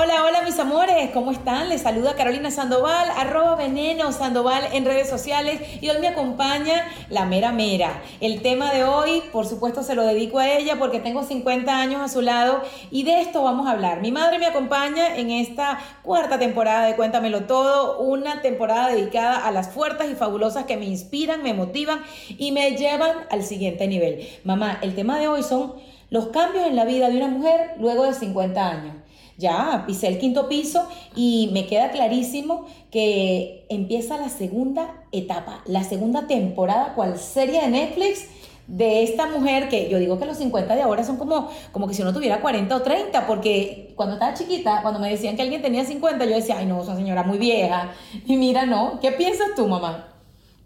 Hola, hola mis amores, ¿cómo están? Les saluda Carolina Sandoval, arroba veneno Sandoval en redes sociales y hoy me acompaña la mera mera. El tema de hoy, por supuesto, se lo dedico a ella porque tengo 50 años a su lado y de esto vamos a hablar. Mi madre me acompaña en esta cuarta temporada de Cuéntamelo Todo, una temporada dedicada a las fuertes y fabulosas que me inspiran, me motivan y me llevan al siguiente nivel. Mamá, el tema de hoy son los cambios en la vida de una mujer luego de 50 años ya pisé el quinto piso y me queda clarísimo que empieza la segunda etapa, la segunda temporada, cual serie de Netflix de esta mujer que yo digo que los 50 de ahora son como, como que si uno tuviera 40 o 30, porque cuando estaba chiquita, cuando me decían que alguien tenía 50, yo decía, ay no, esa señora muy vieja. Y mira, no, ¿qué piensas tú, mamá?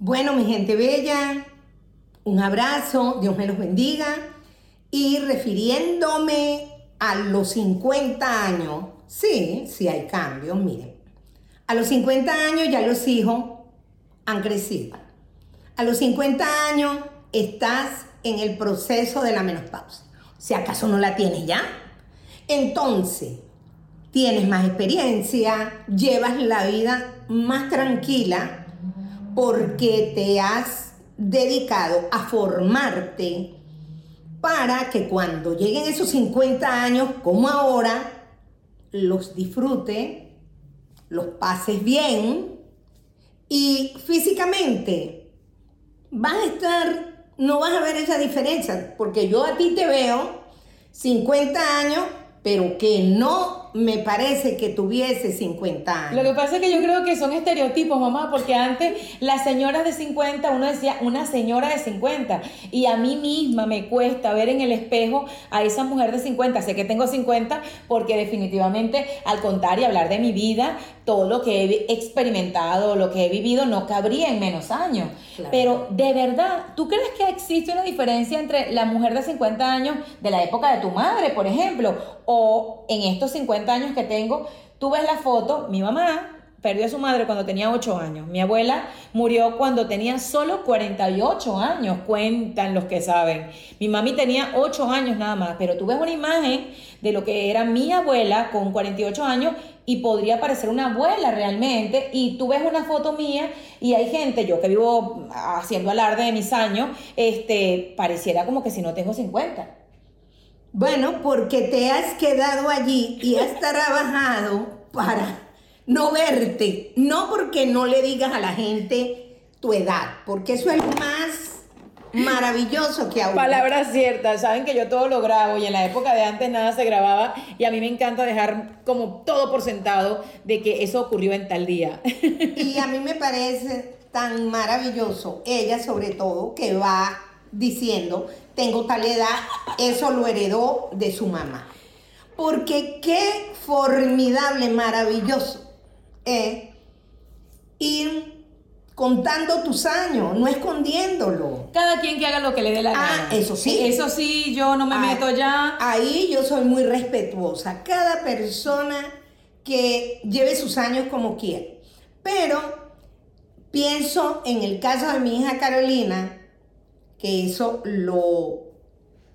Bueno, mi gente bella, un abrazo, Dios me los bendiga. Y refiriéndome a los 50 años, sí, sí hay cambios, miren. A los 50 años ya los hijos han crecido. A los 50 años estás en el proceso de la menopausia. Si acaso no la tienes ya. Entonces, tienes más experiencia, llevas la vida más tranquila porque te has dedicado a formarte para que cuando lleguen esos 50 años, como ahora, los disfrute, los pases bien y físicamente vas a estar, no vas a ver esa diferencia, porque yo a ti te veo 50 años, pero que no me parece que tuviese 50 años. Lo que pasa es que yo creo que son estereotipos, mamá, porque antes las señoras de 50, uno decía una señora de 50, y a mí misma me cuesta ver en el espejo a esa mujer de 50. Sé que tengo 50 porque definitivamente al contar y hablar de mi vida, todo lo que he experimentado, lo que he vivido, no cabría en menos años. Pero de verdad, ¿tú crees que existe una diferencia entre la mujer de 50 años de la época de tu madre, por ejemplo, o en estos 50 años que tengo, tú ves la foto, mi mamá perdió a su madre cuando tenía 8 años, mi abuela murió cuando tenía solo 48 años, cuentan los que saben. Mi mami tenía 8 años nada más, pero tú ves una imagen de lo que era mi abuela con 48 años y podría parecer una abuela realmente. Y tú ves una foto mía y hay gente, yo que vivo haciendo alarde de mis años, este, pareciera como que si no tengo 50. Bueno, porque te has quedado allí y has trabajado para no verte, no porque no le digas a la gente tu edad, porque eso es lo más maravilloso que aún. Palabras ciertas, saben que yo todo lo grabo y en la época de antes nada se grababa y a mí me encanta dejar como todo por sentado de que eso ocurrió en tal día. Y a mí me parece tan maravilloso, ella sobre todo, que va diciendo, tengo tal edad, eso lo heredó de su mamá. Porque qué formidable, maravilloso es ir contando tus años, no escondiéndolo. Cada quien que haga lo que le dé la ah, gana. Eso sí. Eso sí, yo no me ah, meto ya. Ahí yo soy muy respetuosa. Cada persona que lleve sus años como quiere. Pero pienso en el caso de mi hija Carolina, que eso lo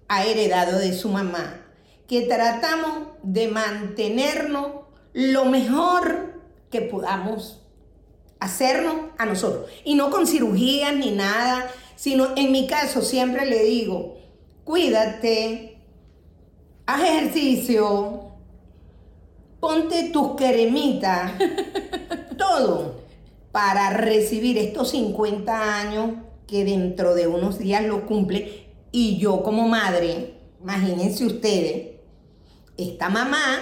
ha heredado de su mamá, que tratamos de mantenernos lo mejor que podamos hacernos a nosotros. Y no con cirugías ni nada, sino en mi caso siempre le digo, cuídate, haz ejercicio, ponte tus cremitas, todo para recibir estos 50 años que dentro de unos días lo cumple. Y yo como madre, imagínense ustedes, esta mamá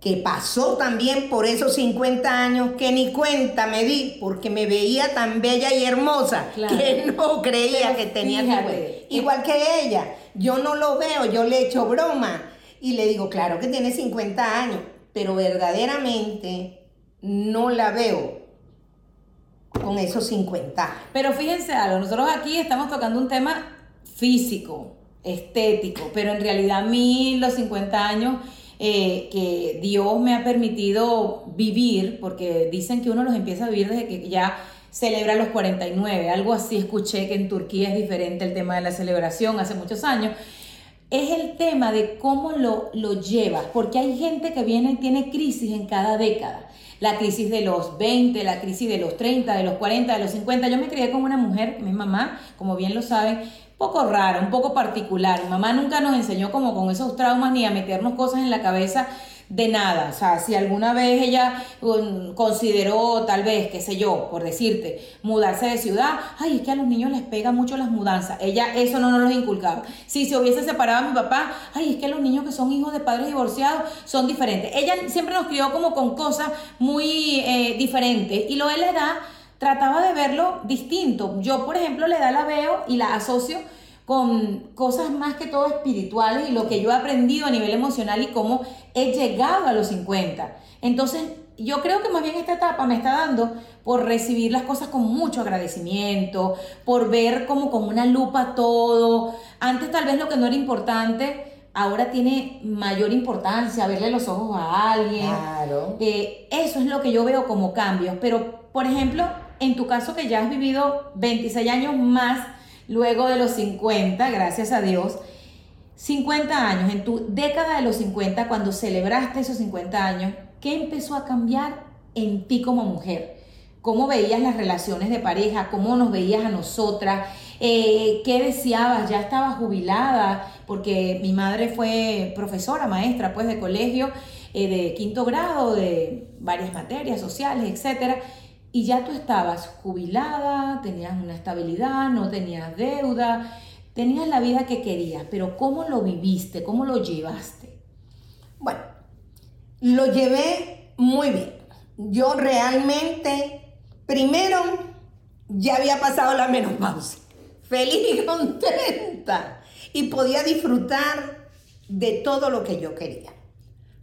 que pasó también por esos 50 años que ni cuenta me di porque me veía tan bella y hermosa que no creía que tenía fíjate, igual que ella yo no lo veo yo le echo broma y le digo claro que tiene 50 años pero verdaderamente no la veo con esos 50. Pero fíjense algo, nosotros aquí estamos tocando un tema físico, estético, pero en realidad a mí los 50 años eh, que Dios me ha permitido vivir, porque dicen que uno los empieza a vivir desde que ya celebra los 49, algo así escuché que en Turquía es diferente el tema de la celebración hace muchos años. Es el tema de cómo lo, lo llevas, porque hay gente que viene y tiene crisis en cada década. La crisis de los 20, la crisis de los 30, de los 40, de los 50. Yo me crié con una mujer, mi mamá, como bien lo saben, poco rara, un poco particular. Mi mamá nunca nos enseñó como con esos traumas ni a meternos cosas en la cabeza de nada. O sea, si alguna vez ella consideró, tal vez, qué sé yo, por decirte, mudarse de ciudad, ay, es que a los niños les pega mucho las mudanzas. Ella eso no nos lo inculcaba. Si se hubiese separado a mi papá, ay, es que los niños que son hijos de padres divorciados son diferentes. Ella siempre nos crió como con cosas muy eh, diferentes. Y lo de la edad trataba de verlo distinto. Yo, por ejemplo, la edad la veo y la asocio con cosas más que todo espirituales y lo que yo he aprendido a nivel emocional y cómo he llegado a los 50. Entonces, yo creo que más bien esta etapa me está dando por recibir las cosas con mucho agradecimiento, por ver como con una lupa todo. Antes tal vez lo que no era importante, ahora tiene mayor importancia, verle los ojos a alguien. Claro. Eh, eso es lo que yo veo como cambios. Pero, por ejemplo, en tu caso que ya has vivido 26 años más, luego de los 50, gracias a Dios. 50 años, en tu década de los 50, cuando celebraste esos 50 años, ¿qué empezó a cambiar en ti como mujer? ¿Cómo veías las relaciones de pareja? ¿Cómo nos veías a nosotras? Eh, ¿Qué deseabas? ¿Ya estabas jubilada? Porque mi madre fue profesora, maestra pues de colegio, eh, de quinto grado, de varias materias sociales, etcétera y ya tú estabas jubilada, tenías una estabilidad, no tenías deuda, tenías la vida que querías, pero ¿cómo lo viviste? ¿Cómo lo llevaste? Bueno, lo llevé muy bien. Yo realmente, primero, ya había pasado la menopausia, feliz y contenta, y podía disfrutar de todo lo que yo quería.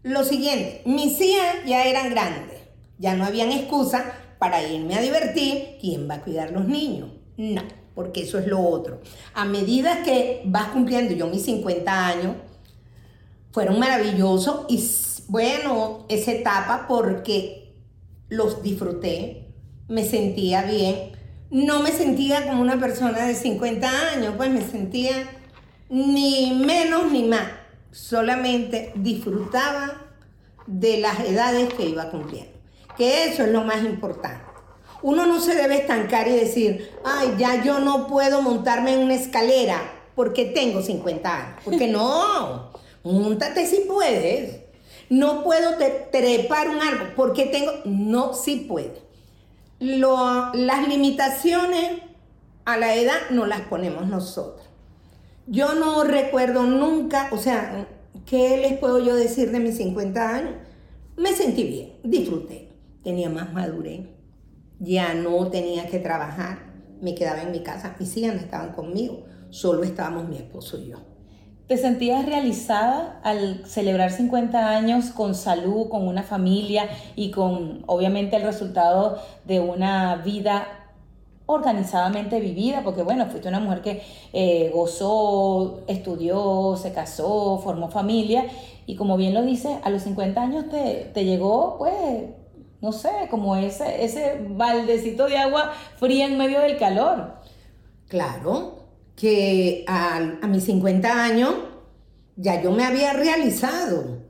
Lo siguiente, mis hijas ya eran grandes, ya no habían excusa para irme a divertir, ¿quién va a cuidar los niños? No, porque eso es lo otro. A medida que vas cumpliendo yo mis 50 años, fueron maravillosos y bueno, esa etapa porque los disfruté, me sentía bien, no me sentía como una persona de 50 años, pues me sentía ni menos ni más, solamente disfrutaba de las edades que iba cumpliendo que eso es lo más importante. Uno no se debe estancar y decir, ay, ya yo no puedo montarme en una escalera porque tengo 50 años. Porque no, montate si puedes. No puedo trepar un árbol porque tengo, no, si puede. las limitaciones a la edad no las ponemos nosotros. Yo no recuerdo nunca, o sea, ¿qué les puedo yo decir de mis 50 años? Me sentí bien, disfruté tenía más madurez, ya no tenía que trabajar, me quedaba en mi casa, mis hijas no estaban conmigo, solo estábamos mi esposo y yo. ¿Te sentías realizada al celebrar 50 años con salud, con una familia y con obviamente el resultado de una vida organizadamente vivida? Porque bueno, fuiste una mujer que eh, gozó, estudió, se casó, formó familia y como bien lo dices, a los 50 años te, te llegó pues no sé, como ese, ese baldecito de agua fría en medio del calor. Claro, que a, a mis 50 años ya yo me había realizado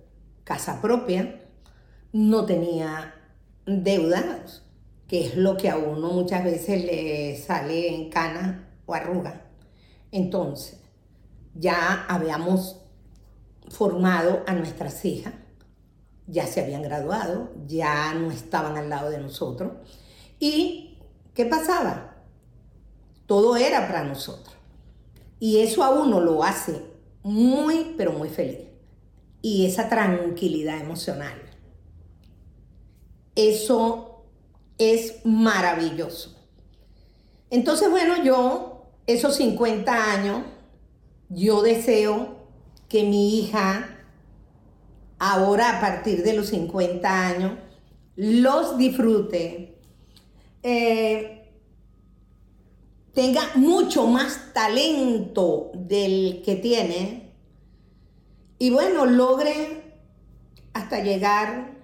casa propia, no tenía deudas, que es lo que a uno muchas veces le sale en cana o arruga. Entonces, ya habíamos formado a nuestras hijas ya se habían graduado, ya no estaban al lado de nosotros. ¿Y qué pasaba? Todo era para nosotros. Y eso a uno lo hace muy, pero muy feliz. Y esa tranquilidad emocional. Eso es maravilloso. Entonces, bueno, yo, esos 50 años, yo deseo que mi hija ahora a partir de los 50 años, los disfrute, eh, tenga mucho más talento del que tiene y bueno, logre hasta llegar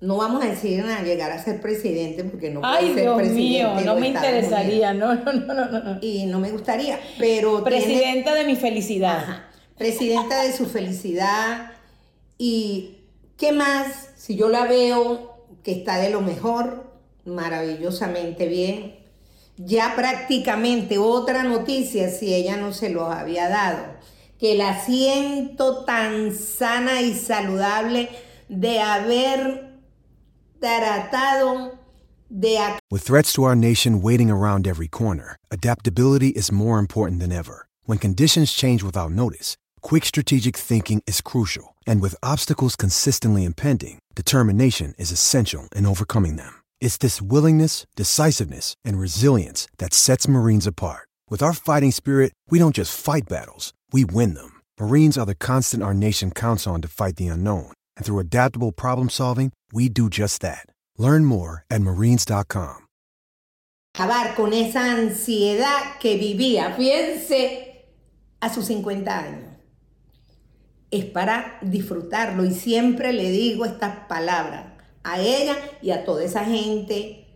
no vamos a decir a llegar a ser presidente porque no Ay, ser Dios presidente. mío, no me interesaría, no, no, no, no, no. Y no me gustaría, pero... Presidenta de mi felicidad. Presidenta de su felicidad. ¿Y qué más? Si yo la veo que está de lo mejor, maravillosamente bien. Ya prácticamente otra noticia, si ella no se lo había dado, que la siento tan sana y saludable de haber tratado de... With threats to our nation waiting around every corner, adaptability is more important than ever. When conditions change without notice, quick strategic thinking is crucial. And with obstacles consistently impending, determination is essential in overcoming them. It's this willingness, decisiveness, and resilience that sets Marines apart. With our fighting spirit, we don't just fight battles, we win them. Marines are the constant our nation counts on to fight the unknown. And through adaptable problem solving, we do just that. Learn more at marines.com. Acabar con esa ansiedad que vivía, fíjense, a sus 50 años. Es para disfrutarlo y siempre le digo estas palabras a ella y a toda esa gente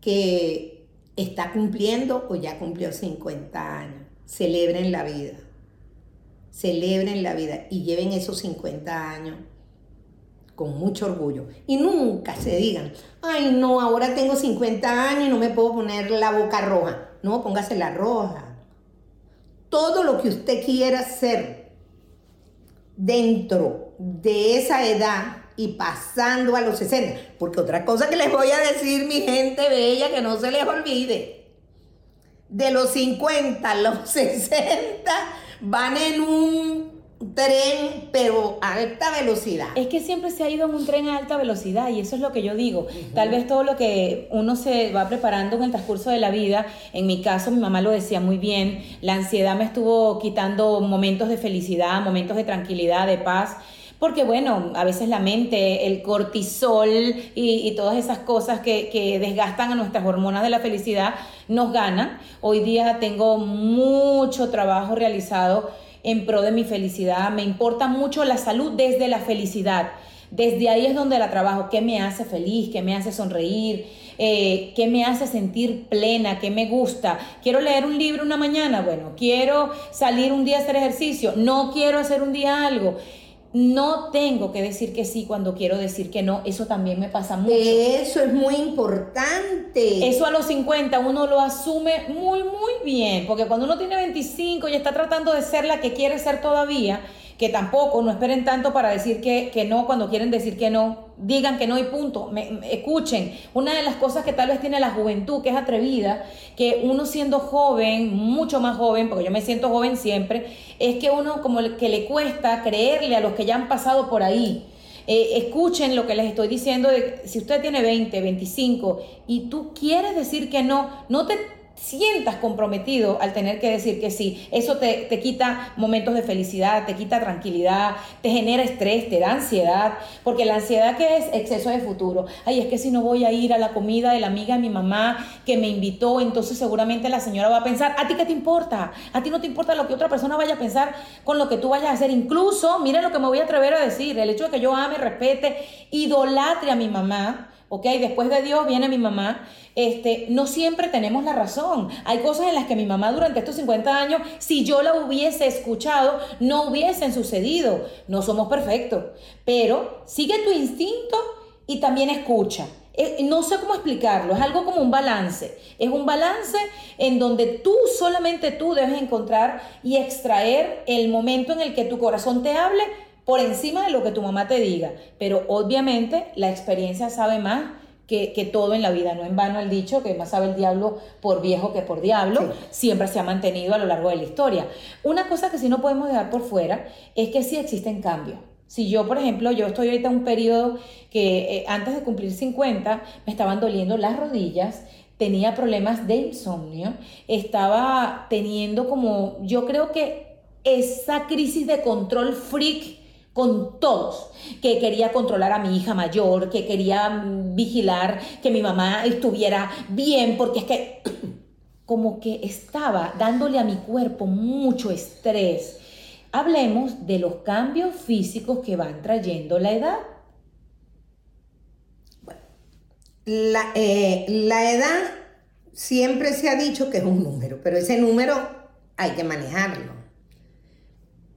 que está cumpliendo o ya cumplió 50 años. Celebren la vida. Celebren la vida y lleven esos 50 años con mucho orgullo. Y nunca se digan, ay no, ahora tengo 50 años y no me puedo poner la boca roja. No, póngase la roja. Todo lo que usted quiera hacer dentro de esa edad y pasando a los 60. Porque otra cosa que les voy a decir, mi gente bella, que no se les olvide. De los 50 a los 60 van en un tren, pero a alta velocidad. Es que siempre se ha ido en un tren a alta velocidad y eso es lo que yo digo. Tal vez todo lo que uno se va preparando en el transcurso de la vida, en mi caso mi mamá lo decía muy bien, la ansiedad me estuvo quitando momentos de felicidad, momentos de tranquilidad, de paz porque bueno, a veces la mente, el cortisol y, todas esas cosas que, que, desgastan a nuestras hormonas de la felicidad nos ganan. Hoy día tengo mucho trabajo realizado en pro de mi felicidad, me importa mucho la salud desde la felicidad. Desde ahí es donde la trabajo, qué me hace feliz, qué me hace sonreír, eh, qué me hace sentir plena, qué me gusta. Quiero leer un libro una mañana, bueno, quiero salir un día a hacer ejercicio, no quiero hacer un día algo. No tengo que decir que sí cuando quiero decir que no, eso también me pasa mucho. Eso es muy importante. Eso a los 50 uno lo asume muy, muy bien, porque cuando uno tiene 25 y está tratando de ser la que quiere ser todavía, que tampoco no esperen tanto para decir que, que no cuando quieren decir que no, digan que no y punto, me, escuchen. Una de las cosas que tal vez tiene la juventud, que es atrevida, que uno siendo joven, mucho más joven, porque yo me siento joven siempre, es que uno como que le cuesta creerle a los que ya han pasado por ahí. Eh, escuchen lo que les estoy diciendo, de, si usted tiene 20, 25 y tú quieres decir que no, no te sientas comprometido al tener que decir que sí. Eso te, quita momentos de felicidad, te quita tranquilidad, te genera estrés, te da ansiedad, porque la ansiedad que es exceso de futuro. Ay, es que si no voy a ir a la comida de la amiga de mi mamá que me invitó, entonces seguramente la señora va a pensar, ¿a ti qué te importa? A ti no te importa lo que otra persona vaya a pensar con lo que tú vayas a hacer. Incluso, miren lo que me voy a atrever a decir, el hecho de que yo ame, respete, idolatre a mi mamá, ¿ok? Después de Dios viene mi mamá este, no siempre tenemos la razón. Hay cosas en las que mi mamá durante estos 50 años, si yo la hubiese escuchado, no hubiesen sucedido. No somos perfectos, pero sigue tu instinto y también escucha. Eh, no sé cómo explicarlo, es algo como un balance. Es un balance en donde tú, solamente tú debes encontrar y extraer el momento en el que tu corazón te hable por encima de lo que tu mamá te diga. Pero obviamente la experiencia sabe más que, todo en la vida. No en vano el dicho que más sabe el diablo por viejo que por diablo, siempre se ha mantenido a lo largo de la historia. Una cosa que sí no podemos dejar por fuera es que sí existen cambios. Si yo, por ejemplo, yo estoy ahorita en un periodo que eh, antes de cumplir 50 me estaban doliendo las rodillas, tenía problemas de insomnio, estaba teniendo como, yo creo que esa crisis de control freak con todos, que quería controlar a mi hija mayor, que quería mm, vigilar que mi mamá estuviera bien, porque es que como que estaba dándole a mi cuerpo mucho estrés. Hablemos de los cambios físicos que van trayendo la edad. La, eh, la edad siempre se ha dicho que es un número, pero ese número hay que manejarlo.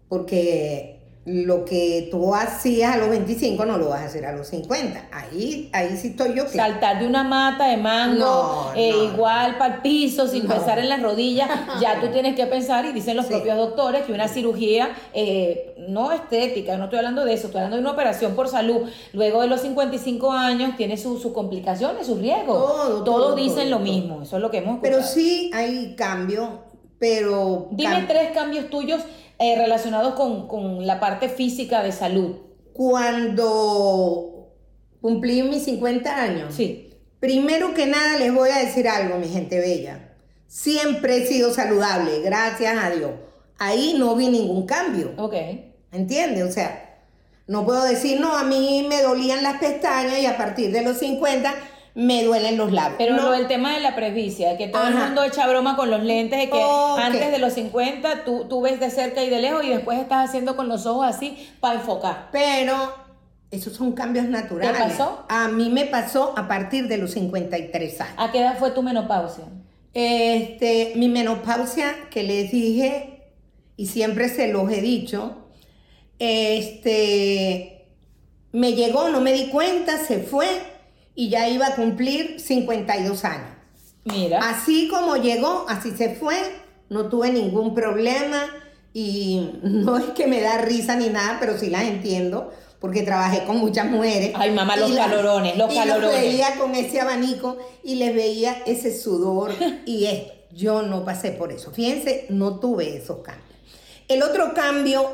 Porque lo que tú hacías a los 25 no lo vas a hacer a los 50. Ahí, ahí sí estoy yo. Saltar de una mata de mango, No, eh, no. igual para el piso, sin No. pensar en las rodillas, ya tú tienes que pensar, y dicen los Sí. propios doctores, que una cirugía eh, no estética, no estoy hablando de eso, estoy hablando de una operación por salud, luego de los 55 años tiene sus sus complicaciones, sus riesgos. Todo, Todos todo, dicen todo, lo mismo, eso es lo que hemos Pero escuchado. sí hay cambio, pero... Dime cam- tres cambios tuyos eh, relacionados con, con la parte física de salud. Cuando cumplí mis 50 años, Sí. primero que nada les voy a decir algo, mi gente bella. Siempre he sido saludable, gracias a Dios. Ahí no vi ningún cambio. Ok. ¿Entiendes? O sea, no puedo decir, no, a mí me dolían las pestañas y a partir de los 50 me duelen los labios. Pero no, lo del tema de la presbicia, que todo el mundo echa broma con los lentes, de que antes de los 50 tú, tú ves de cerca y de lejos y después estás haciendo con los ojos así para enfocar. Pero esos son cambios naturales. pasó? A mí me pasó a partir de los 53 años. ¿A qué edad fue tu menopausia? Este, mi menopausia, que les dije, y siempre se los he dicho, este, me llegó, no me di cuenta, se fue y ya iba a cumplir 52 años. Mira. Así como llegó, así se fue, no tuve ningún problema y no es que me da risa ni nada, pero sí las entiendo porque trabajé con muchas mujeres. Ay, mamá, los las- calorones, los y calorones. veía con ese abanico y les veía ese sudor y esto. Yo no pasé por eso. Fíjense, no tuve esos cambios. El otro cambio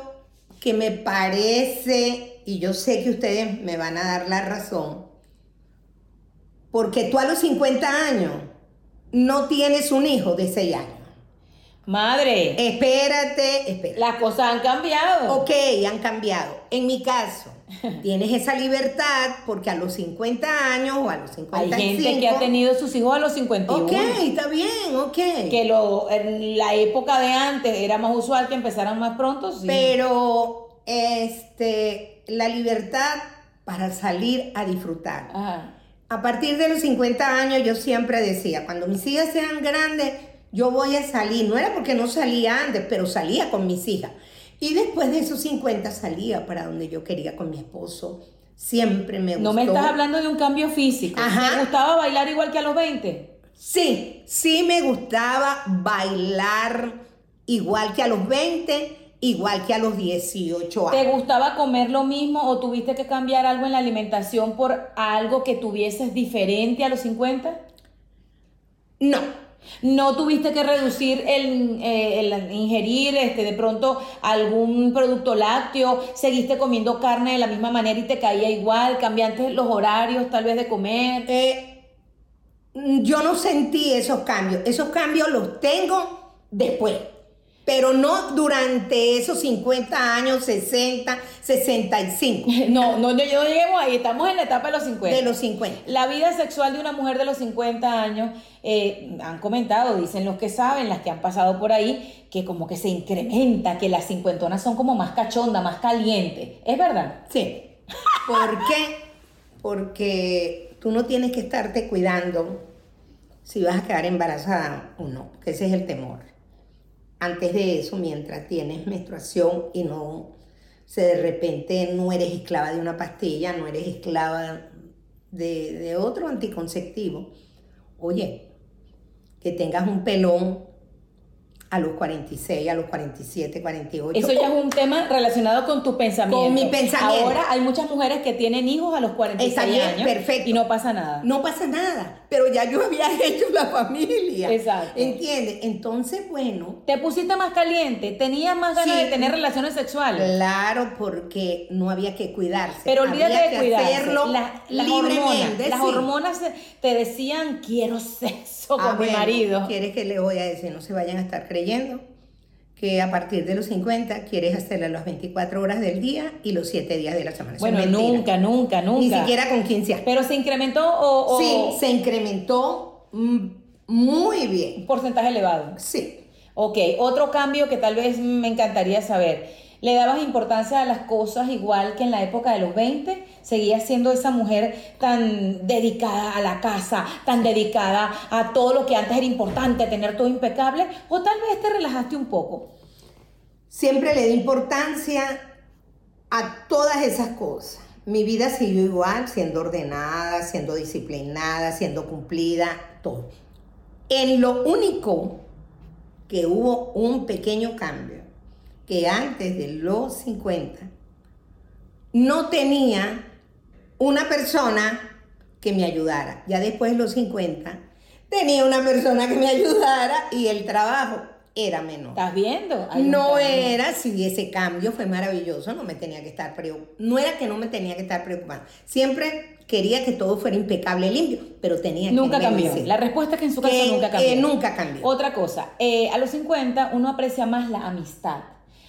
que me parece, y yo sé que ustedes me van a dar la razón, porque tú a los 50 años no tienes un hijo de 6 años. Madre, Espérate, espérate. las cosas han cambiado. Ok, han cambiado. En mi caso, tienes esa libertad porque a los 50 años o a los Hay 55... gente que ha tenido sus hijos a los 51. Ok, está bien, ok. Que lo, en la época de antes era más usual que empezaran más pronto. Sí. Pero este, la libertad para salir a disfrutar. Ajá. A partir de los 50 años yo siempre decía, cuando mis hijas sean grandes, yo voy a salir. No era porque no salía antes, pero salía con mis hijas. Y después de esos 50 salía para donde yo quería con mi esposo. Siempre me gustó. No me estás hablando de un cambio físico. Ajá. ¿Te gustaba bailar igual que a los 20? Sí, sí me gustaba bailar igual que a los 20, igual que a los 18 ¿Te años. gustaba comer lo mismo o tuviste que cambiar algo en la alimentación por algo que tuvieses diferente a los 50? No, ¿No tuviste que reducir el, eh, el ingerir este, de pronto algún producto lácteo? ¿Seguiste comiendo carne de la misma manera y te caía igual? ¿Cambiaste los horarios tal vez de comer? eh, yo no sentí esos cambios. Esos cambios los tengo después. Pero no durante esos 50 años, 60, 65. No, no, no, no lleguemos ahí, estamos en la etapa de los 50. De los 50. La vida sexual de una mujer de los 50 años, eh, han comentado, dicen los que saben, las que han pasado por ahí, que como que se incrementa, que las cincuentonas son como más cachondas, más calientes. ¿Es verdad? Sí. ¿Por qué? Porque tú no tienes que estarte cuidando si vas a quedar embarazada o no, porque ese es el temor. Antes de eso, mientras tienes menstruación y no, se de repente no eres esclava de una pastilla, no eres esclava de, de otro anticonceptivo. Oye, que tengas un pelón a los 46, a los 47, 48. Eso ya es un tema relacionado con tu pensamiento. Con mi pensamiento. Ahora hay muchas mujeres que tienen hijos a los 46 Está bien, años perfecto. y no pasa nada. No pasa nada, pero ya yo había hecho la familia. Exacto. ¿Entiendes? Entonces, bueno, ¿Te pusiste más caliente? ¿Tenías más ganas Sí. de tener relaciones sexuales? claro, porque no había que cuidarse. Pero olvídate Había de que cuidarse. hacerlo La- las hormonas, libremente. las sí. hormonas te decían quiero sexo con Ah, mi bueno, marido. ¿Quieres que le voy a decir? No se vayan a estar creyendo que a partir de los 50 quieres hacerlo las 24 horas del día y los 7 días de la semana. Bueno, mentira. nunca, nunca, nunca. Ni siquiera con 15 años. Pero se incrementó o, o Sí, se incrementó mm, muy bien. un porcentaje elevado. Sí. Ok, otro cambio que tal vez me encantaría saber. Le dabas importancia a las cosas igual que en la época de los 20, seguías siendo esa mujer tan dedicada a la casa, tan dedicada a todo lo que antes era importante, tener todo impecable, o tal vez te relajaste un poco. Siempre le di importancia a todas esas cosas. Mi vida siguió igual, siendo ordenada, siendo disciplinada, siendo cumplida, todo. En lo único que hubo un pequeño cambio que antes de los 50 no tenía una persona que me ayudara. Ya después de los 50 tenía una persona que me ayudara y el trabajo era menor. ¿Estás viendo? no era, si ese cambio fue maravilloso, no me tenía que estar preocupando. No era que no me tenía que estar preocupando. Siempre quería que todo fuera impecable, limpio, pero tenía que Nunca cambió. La respuesta es que en su casa nunca cambió. nunca cambió. Otra cosa, eh, a los 50 uno aprecia más la amistad.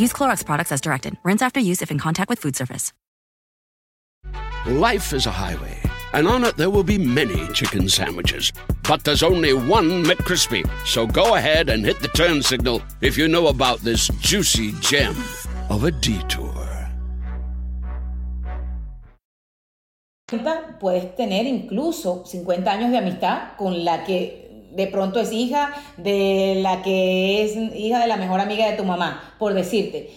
Use Clorox products as directed. Rinse after use if in contact with food surface. Life is a highway and on it there will be many chicken sandwiches. But there's only one McCrispy. So go ahead and hit the turn signal if you know about this juicy gem of a detour. Puedes tener incluso 50 años de amistad con la que de pronto es hija de la que es hija de la mejor amiga de tu mamá, por decirte.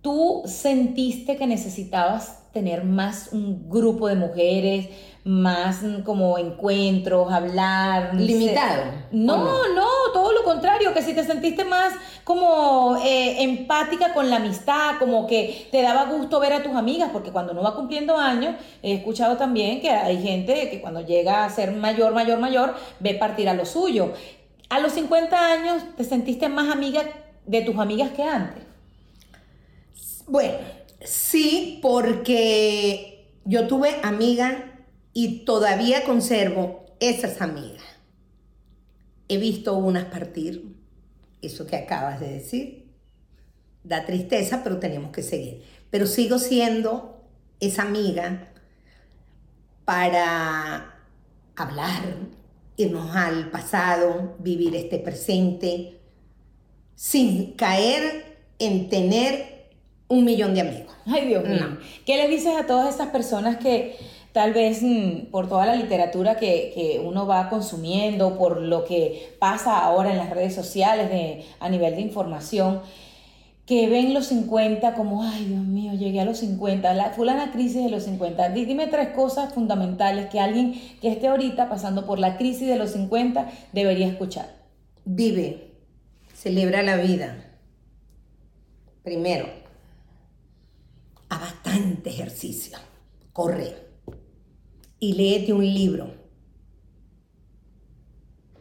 ¿Tú sentiste que necesitabas tener más un grupo de mujeres, más como encuentros, hablar. Limitado. No, no, todo lo contrario, que si te sentiste más como eh, empática con la amistad, como que te daba gusto ver a tus amigas, porque cuando uno va cumpliendo años, he escuchado también que hay gente que cuando llega a ser mayor, mayor, mayor, ve partir a lo suyo. A los 50 años, ¿te sentiste más amiga de tus amigas que antes? Bueno, sí, porque yo tuve amigas y todavía conservo esas amigas. He visto unas partir, eso que acabas de decir. Da tristeza, pero tenemos que seguir. Pero sigo siendo esa amiga para hablar, irnos al pasado, vivir este presente, sin caer en tener un millón de amigos. Ay, Dios mío. ¿Qué le dices a todas esas personas que tal vez mm, por toda la literatura que, uno va consumiendo, por lo que pasa ahora en las redes sociales de, a nivel de información, que ven los 50 como, ay Dios mío, llegué a los 50, la fulana crisis de los 50. Dime tres cosas fundamentales que alguien que esté ahorita pasando por la crisis de los 50 debería escuchar. Vive, celebra la vida. Primero, a bastante ejercicio, corre y léete un libro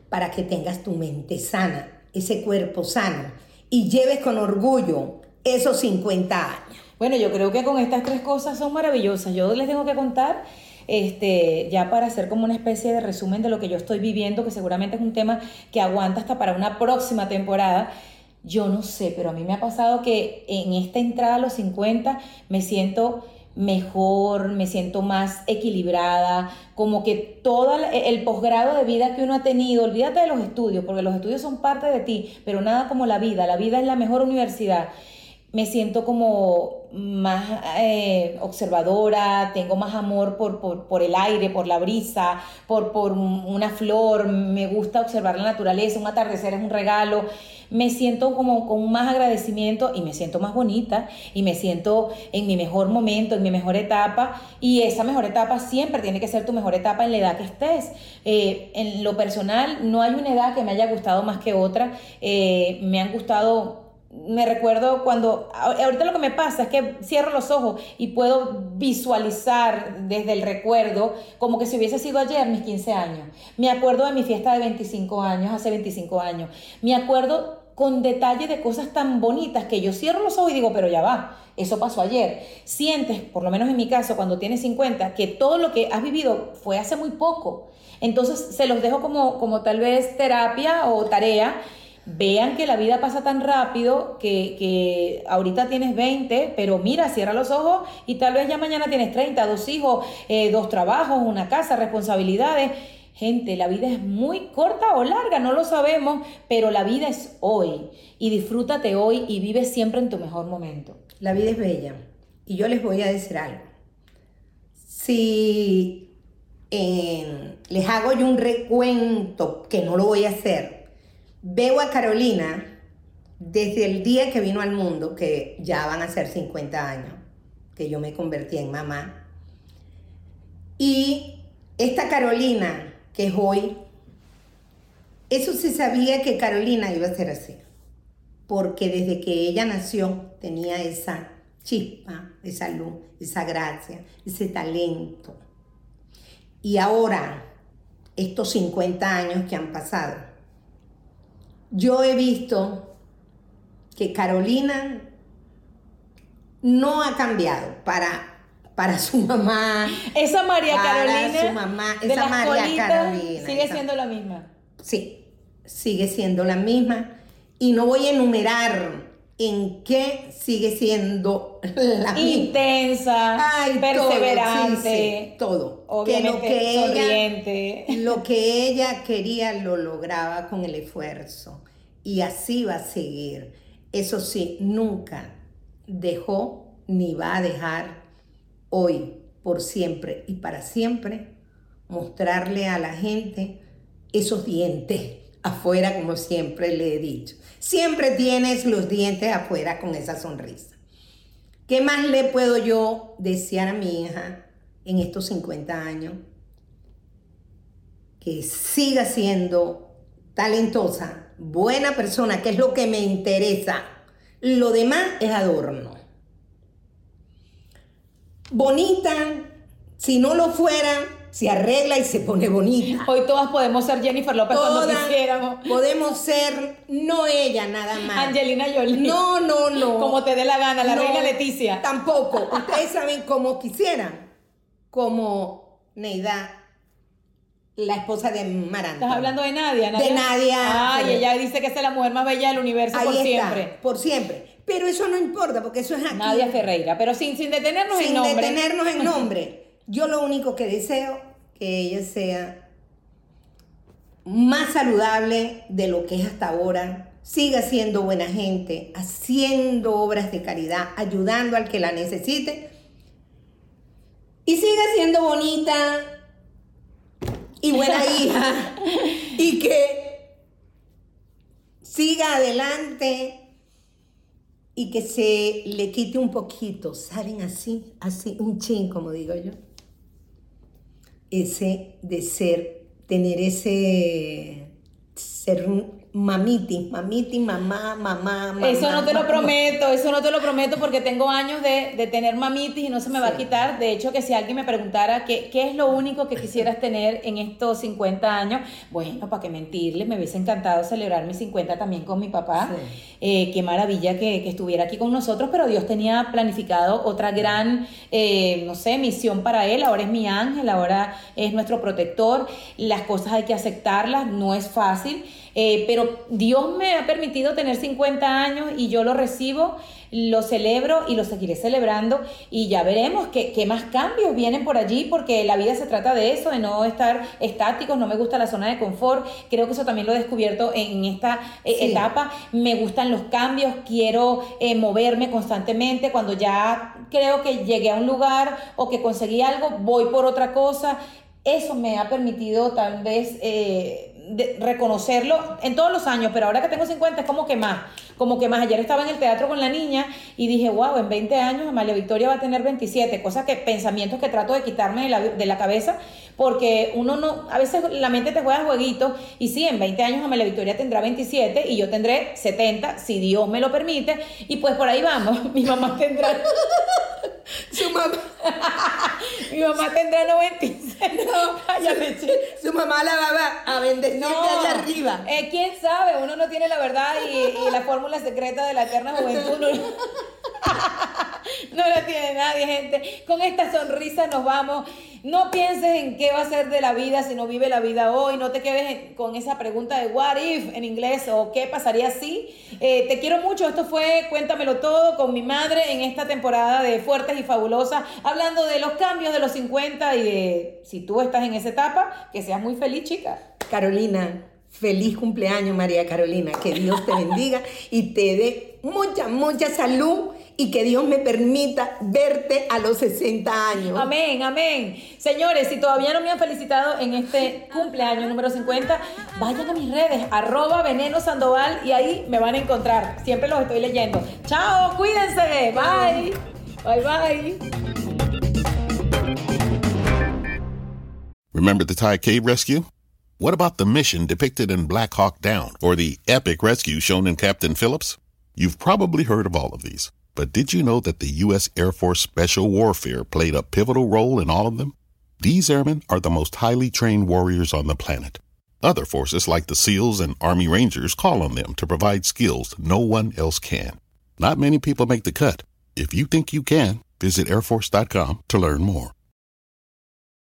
para que tengas tu mente sana, ese cuerpo sano y lleves con orgullo esos 50 años. Bueno, yo creo que con estas tres cosas son maravillosas. Yo les tengo que contar, este, ya para hacer como una especie de resumen de lo que yo estoy viviendo, que seguramente es un tema que aguanta hasta para una próxima temporada. Yo no sé, pero a mí me ha pasado que en esta entrada a los 50 me siento mejor, me siento más equilibrada, como que todo el posgrado de vida que uno ha tenido, olvídate de los estudios, porque los estudios son parte de ti, pero nada como la vida, la vida es la mejor universidad. Me siento como más eh, observadora, tengo más amor por, por, el aire, por la brisa, por, por una flor, me gusta observar la naturaleza, un atardecer es un regalo me siento como con más agradecimiento y me siento más bonita y me siento en mi mejor momento, en mi mejor etapa y esa mejor etapa siempre tiene que ser tu mejor etapa en la edad que estés. Eh, en lo personal no hay una edad que me haya gustado más que otra, eh, me han gustado me recuerdo cuando, ahorita lo que me pasa es que cierro los ojos y puedo visualizar desde el recuerdo como que si hubiese sido ayer mis 15 años. Me acuerdo de mi fiesta de 25 años, hace 25 años. Me acuerdo con detalle de cosas tan bonitas que yo cierro los ojos y digo, pero ya va, eso pasó ayer. Sientes, por lo menos en mi caso, cuando tienes 50, que todo lo que has vivido fue hace muy poco. Entonces se los dejo como, como tal vez terapia o tarea. Vean que la vida pasa tan rápido que, que ahorita tienes 20, pero mira, cierra los ojos y tal vez ya mañana tienes 30, dos hijos, eh, dos trabajos, una casa, responsabilidades. Gente, la vida es muy corta o larga, no lo sabemos, pero la vida es hoy. Y disfrútate hoy y vive siempre en tu mejor momento. La vida es bella. Y yo les voy a decir algo. Si eh, les hago yo un recuento, que no lo voy a hacer, veo a Carolina desde el día que vino al mundo, que ya van a ser 50 años, que yo me convertí en mamá. Y esta Carolina, que es hoy, eso se sabía que Carolina iba a ser así porque desde que ella nació tenía esa chispa, esa luz, esa gracia, ese talento. Y ahora, estos 50 años que han pasado, yo he visto que Carolina no ha cambiado para, para su mamá. Esa María para Carolina. su mamá, de esa las María colitas, Carolina. Sigue esa- siendo la misma. Sí, sigue siendo la misma. Y no voy a enumerar en qué sigue siendo la misma. Intensa, Ay, todo, perseverante. sí, sí, todo. Obviamente, que lo que sonriente. Ella, lo que ella quería lo lograba con el esfuerzo. Y así va a seguir. Eso sí, nunca dejó ni va a dejar hoy, por siempre y para siempre, mostrarle a la gente esos dientes afuera, como siempre le he dicho. Siempre tienes los dientes afuera con esa sonrisa. ¿Qué más le puedo yo desear a mi hija en estos 50 años? Que siga siendo talentosa, buena persona, que es lo que me interesa. Lo demás es adorno. Bonita, si no lo fuera, se arregla y se pone bonita. Hoy todas podemos ser Jennifer López cuando Todas quisiéramos. podemos ser, no ella nada más. Angelina Jolie. No, no, no. Como te dé la gana, la No, reina Leticia. Tampoco. Ustedes saben como quisieran. Como Neida, la esposa de Maranta. Estás hablando de Nadia, De Nadia. Ay, ella dice que es la mujer más bella del universo Ahí por está, siempre. Por siempre. Pero eso no importa, porque eso es aquí. Nadia Ferreira, pero sin, sin detenernos en sin nombre. detenernos en nombre. Yo lo único que deseo que ella sea más saludable de lo que es hasta ahora, siga siendo buena gente, haciendo obras de caridad, ayudando al que la necesite y siga siendo bonita y buena hija y que siga adelante y que se le quite un poquito, ¿saben? Así, así, un chin, como digo yo. Ese de ser, tener ese, ser mamiti, mamiti, mamá, mamá, mamá. Eso no te lo prometo, eso no te lo prometo porque tengo años de, de tener mamitis y no se me va a quitar. De hecho, que si alguien me preguntara qué, qué es lo único que quisieras tener en estos 50 años, bueno, para qué mentirles, me hubiese encantado celebrar mis 50 también con mi papá. Sí. Eh, qué maravilla que, que estuviera aquí con nosotros, pero Dios tenía planificado otra gran, eh, no sé, misión para él. Ahora es mi ángel, ahora es nuestro protector. Las cosas hay que aceptarlas, no es fácil. Eh, pero Dios me ha permitido tener 50 años y yo lo recibo, lo celebro y lo seguiré celebrando. Y ya veremos qué, qué más cambios vienen por allí porque la vida se trata de eso, de no estar estáticos, no me gusta la zona de confort, creo que eso también lo he descubierto en esta eh, Sí. etapa, me gustan los cambios, quiero eh, moverme constantemente, cuando ya creo que llegué a un lugar o que conseguí algo, voy por otra cosa, eso me ha permitido tal vez eh, de- reconocerlo en todos los años, pero ahora que tengo 50 es como que más, como que más. Ayer estaba en el teatro con la niña y dije, wow, en 20 años Amalia Victoria va a tener 27, cosas que, pensamientos que trato de quitarme de la, de la cabeza, porque uno no, a veces la mente te juega jueguitos y sí, en 20 años Amalia Victoria tendrá 27 y yo tendré 70, si Dios me lo permite, y pues por ahí vamos, mi mamá tendrá... Su mamá. Mi mamá tendrá 96. No, Cállate, su mamá la va a bendecir No, allá arriba. eh, quién sabe, uno no tiene la verdad y, y la fórmula secreta de la eterna juventud no, la tiene nadie, gente. Con esta sonrisa nos vamos. No pienses en qué va a ser de la vida si no vive la vida hoy. No te quedes con esa pregunta de what if en inglés o qué pasaría si. Eh, te quiero mucho. Esto fue Cuéntamelo todo con mi madre en esta temporada de Fuertes y Fabulosas, hablando de los cambios de los 50 y de si tú estás en esa etapa, que seas muy feliz, chica. Carolina, feliz cumpleaños, María Carolina. Que Dios te bendiga y te dé mucha, mucha salud y que Dios me permita verte a los 60 años. Amén, amén. Señores, si todavía no me han felicitado en este cumpleaños número 50, vayan a mis redes, arroba veneno sandoval y ahí me van a encontrar. Siempre los estoy leyendo. Chao, cuídense. Bye. Bye, bye. Remember the Thai cave rescue? What about the mission depicted in Black Hawk Down or the epic rescue shown in Captain Phillips? You've probably heard of all of these, but did you know that the U.S. Air Force Special Warfare played a pivotal role in all of them? These airmen are the most highly trained warriors on the planet. Other forces like the SEALs and Army Rangers call on them to provide skills no one else can. Not many people make the cut. If you think you can, visit airforce.com to learn more.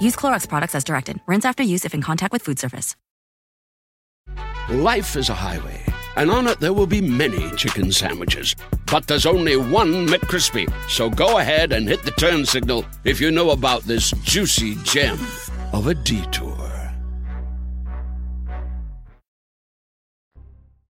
Use Clorox products as directed. Rinse after use if in contact with food surface. Life is a highway, and on it there will be many chicken sandwiches. But there's only one McCrispy. So go ahead and hit the turn signal if you know about this juicy gem of a detour.